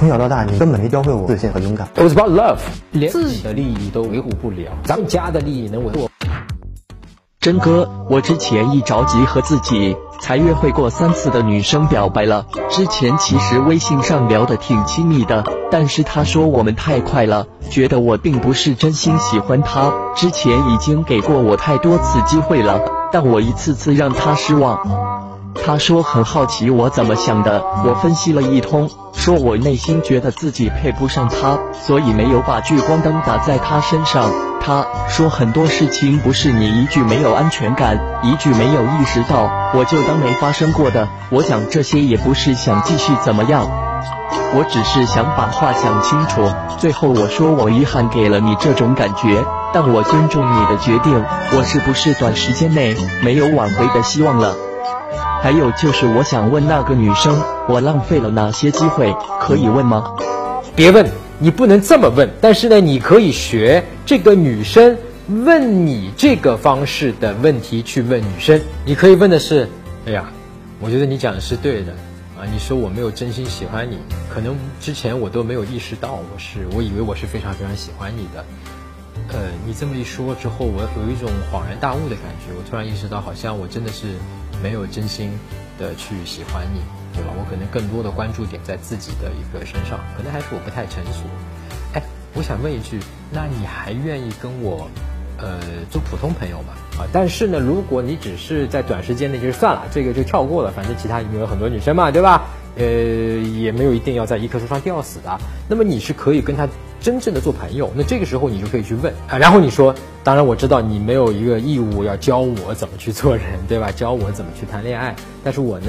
从小到大，你根本没教会我自信和勇敢。It was about love，连自己的利益都维护不了，咱们家的利益能维护？真哥，我之前一着急和自己才约会过三次的女生表白了。之前其实微信上聊得挺亲密的，但是她说我们太快了，觉得我并不是真心喜欢她。之前已经给过我太多次机会了，但我一次次让她失望。他说很好奇我怎么想的，我分析了一通，说我内心觉得自己配不上他，所以没有把聚光灯打在他身上。他说很多事情不是你一句没有安全感，一句没有意识到，我就当没发生过的。我讲这些也不是想继续怎么样，我只是想把话讲清楚。最后我说我遗憾给了你这种感觉，但我尊重你的决定。我是不是短时间内没有挽回的希望了？还有就是，我想问那个女生，我浪费了哪些机会？可以问吗？别问，你不能这么问。但是呢，你可以学这个女生问你这个方式的问题去问女生。你可以问的是：哎呀，我觉得你讲的是对的啊。你说我没有真心喜欢你，可能之前我都没有意识到，我是我以为我是非常非常喜欢你的。呃，你这么一说之后，我有一种恍然大悟的感觉。我突然意识到，好像我真的是。没有真心的去喜欢你，对吧？我可能更多的关注点在自己的一个身上，可能还是我不太成熟。哎，我想问一句，那你还愿意跟我，呃，做普通朋友吗？啊，但是呢，如果你只是在短时间内就是算了，这个就跳过了，反正其他有很多女生嘛，对吧？呃，也没有一定要在一棵树上吊死的。那么你是可以跟他真正的做朋友，那这个时候你就可以去问啊。然后你说，当然我知道你没有一个义务要教我怎么去做人，对吧？教我怎么去谈恋爱。但是我呢，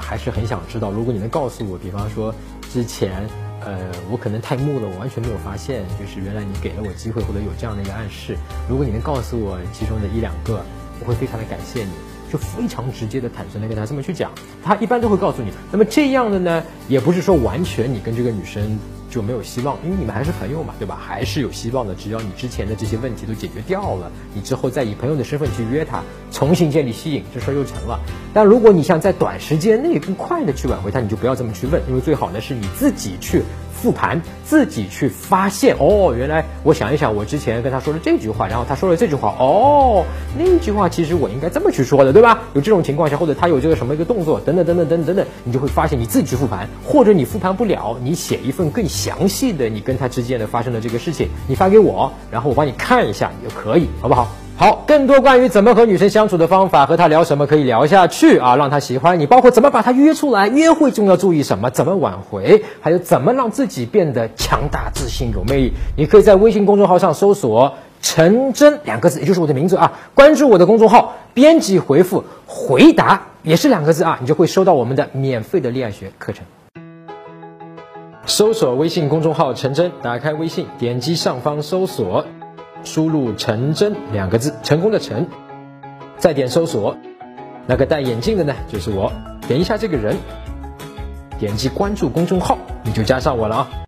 还是很想知道，如果你能告诉我，比方说之前，呃，我可能太木了，我完全没有发现，就是原来你给了我机会或者有这样的一个暗示。如果你能告诉我其中的一两个，我会非常的感谢你。就非常直接的、坦诚的跟他这么去讲，他一般都会告诉你。那么这样的呢，也不是说完全你跟这个女生就没有希望，因为你们还是朋友嘛，对吧？还是有希望的。只要你之前的这些问题都解决掉了，你之后再以朋友的身份去约她，重新建立吸引，这事儿就成了。但如果你想在短时间内更快的去挽回她，你就不要这么去问，因为最好呢是你自己去。复盘，自己去发现。哦，原来我想一想，我之前跟他说了这句话，然后他说了这句话。哦，那句话其实我应该这么去说的，对吧？有这种情况下，或者他有这个什么一个动作，等等等等等等等，你就会发现你自己去复盘，或者你复盘不了，你写一份更详细的，你跟他之间的发生的这个事情，你发给我，然后我帮你看一下，也可以，好不好？好，更多关于怎么和女生相处的方法，和她聊什么可以聊下去啊，让她喜欢你，包括怎么把她约出来，约会中要注意什么，怎么挽回，还有怎么让自己变得强大、自信、有魅力。你可以在微信公众号上搜索“陈真”两个字，也就是我的名字啊，关注我的公众号，编辑回复“回答”也是两个字啊，你就会收到我们的免费的恋爱学课程。搜索微信公众号“陈真”，打开微信，点击上方搜索。输入“成真”两个字，成功的“成”，再点搜索，那个戴眼镜的呢，就是我。点一下这个人，点击关注公众号，你就加上我了啊。